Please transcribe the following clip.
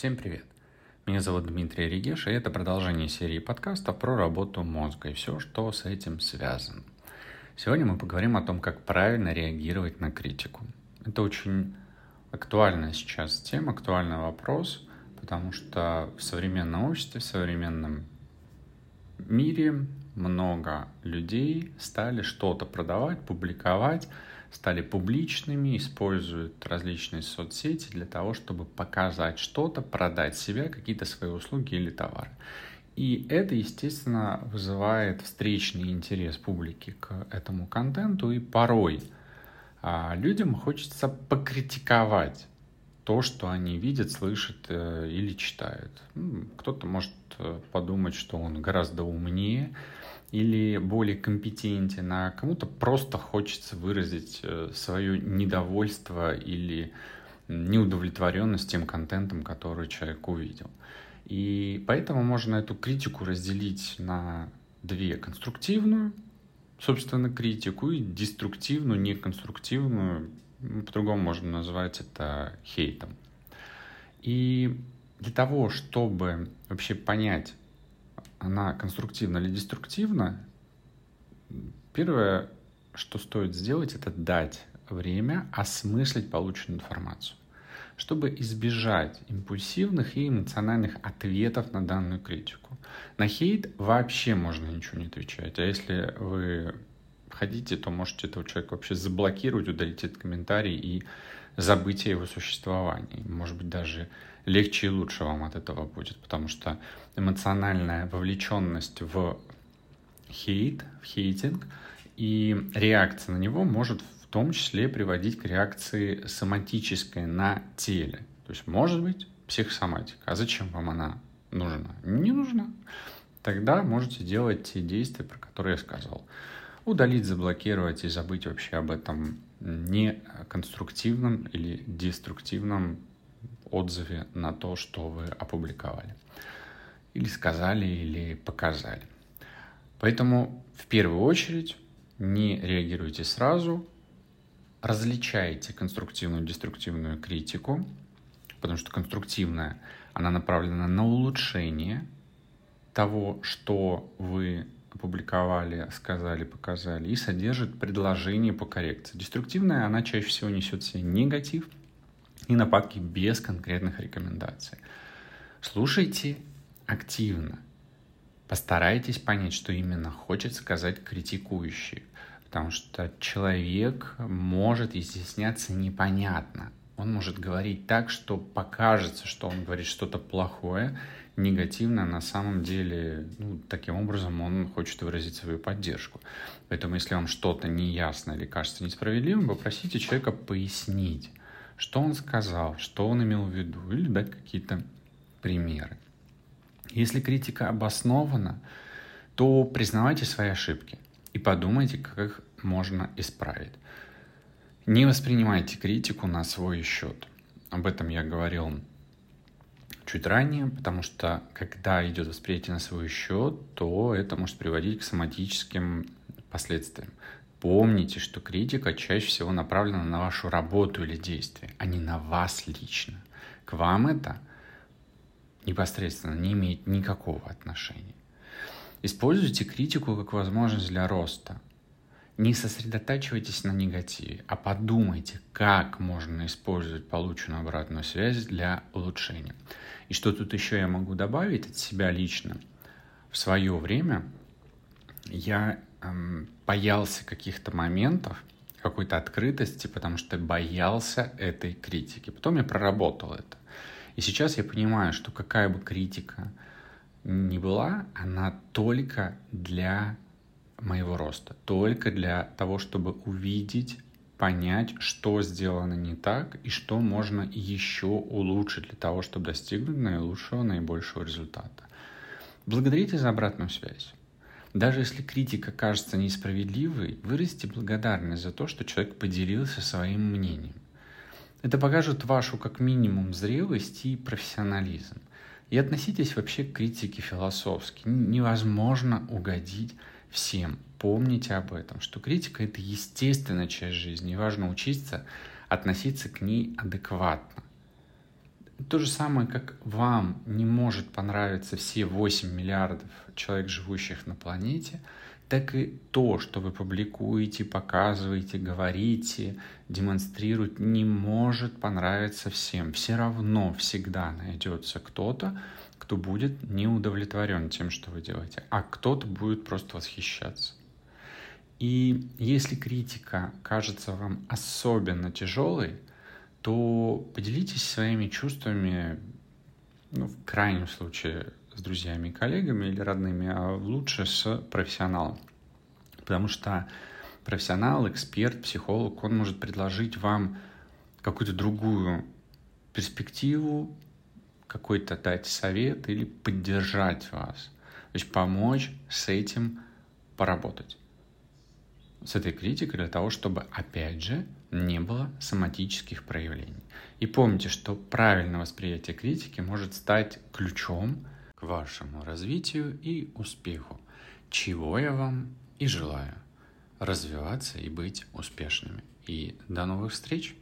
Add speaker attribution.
Speaker 1: Всем привет! Меня зовут Дмитрий Регеш, и это продолжение серии подкастов про работу мозга и все, что с этим связано. Сегодня мы поговорим о том, как правильно реагировать на критику. Это очень актуальная сейчас тема, актуальный вопрос, потому что в современном обществе, в современном мире много людей стали что-то продавать, публиковать, стали публичными, используют различные соцсети для того, чтобы показать что-то, продать себя, какие-то свои услуги или товары. И это, естественно, вызывает встречный интерес публики к этому контенту, и порой а, людям хочется покритиковать то, что они видят, слышат э, или читают. Кто-то может э, подумать, что он гораздо умнее, или более компетентен, а кому-то просто хочется выразить э, свое недовольство или неудовлетворенность тем контентом, который человек увидел. И поэтому можно эту критику разделить на две. Конструктивную, собственно, критику и деструктивную, неконструктивную, по-другому можно назвать это хейтом. И для того, чтобы вообще понять, она конструктивна или деструктивна, первое, что стоит сделать, это дать время осмыслить полученную информацию, чтобы избежать импульсивных и эмоциональных ответов на данную критику. На хейт вообще можно ничего не отвечать, а если вы хотите, то можете этого человека вообще заблокировать, удалить этот комментарий и забыть о его существовании. Может быть, даже легче и лучше вам от этого будет, потому что эмоциональная вовлеченность в хейт, в хейтинг и реакция на него может в том числе приводить к реакции соматической на теле. То есть может быть психосоматика. А зачем вам она нужна? Не нужна. Тогда можете делать те действия, про которые я сказал. Удалить, заблокировать и забыть вообще об этом неконструктивном или деструктивном отзыве на то, что вы опубликовали. Или сказали, или показали. Поэтому в первую очередь не реагируйте сразу, различайте конструктивную и деструктивную критику, потому что конструктивная, она направлена на улучшение того, что вы опубликовали, сказали, показали, и содержит предложение по коррекции. Деструктивная, она чаще всего несет в себе негатив – и нападки без конкретных рекомендаций. Слушайте активно. Постарайтесь понять, что именно хочет сказать критикующий. Потому что человек может изъясняться непонятно. Он может говорить так, что покажется, что он говорит что-то плохое, негативное, на самом деле, ну, таким образом он хочет выразить свою поддержку. Поэтому, если вам что-то неясно или кажется несправедливым, попросите человека пояснить что он сказал, что он имел в виду, или дать какие-то примеры. Если критика обоснована, то признавайте свои ошибки и подумайте, как их можно исправить. Не воспринимайте критику на свой счет. Об этом я говорил чуть ранее, потому что когда идет восприятие на свой счет, то это может приводить к соматическим последствиям. Помните, что критика чаще всего направлена на вашу работу или действие, а не на вас лично. К вам это непосредственно не имеет никакого отношения. Используйте критику как возможность для роста. Не сосредотачивайтесь на негативе, а подумайте, как можно использовать полученную обратную связь для улучшения. И что тут еще я могу добавить от себя лично. В свое время я эм, боялся каких-то моментов, какой-то открытости, потому что боялся этой критики. Потом я проработал это. И сейчас я понимаю, что какая бы критика ни была, она только для моего роста, только для того, чтобы увидеть, понять, что сделано не так и что можно еще улучшить для того, чтобы достигнуть наилучшего, наибольшего результата. Благодарите за обратную связь. Даже если критика кажется несправедливой, выразите благодарность за то, что человек поделился своим мнением. Это покажет вашу как минимум зрелость и профессионализм. И относитесь вообще к критике философски. Невозможно угодить всем. Помните об этом, что критика — это естественная часть жизни, и важно учиться относиться к ней адекватно. То же самое, как вам не может понравиться все 8 миллиардов человек, живущих на планете, так и то, что вы публикуете, показываете, говорите, демонстрируете, не может понравиться всем. Все равно всегда найдется кто-то, кто будет не удовлетворен тем, что вы делаете, а кто-то будет просто восхищаться. И если критика кажется вам особенно тяжелой, то поделитесь своими чувствами, ну, в крайнем случае, с друзьями и коллегами или родными, а лучше с профессионалом. Потому что профессионал, эксперт, психолог, он может предложить вам какую-то другую перспективу, какой-то дать совет или поддержать вас. То есть помочь с этим поработать. С этой критикой для того, чтобы, опять же, не было соматических проявлений. И помните, что правильное восприятие критики может стать ключом к вашему развитию и успеху, чего я вам и желаю развиваться и быть успешными. И до новых встреч!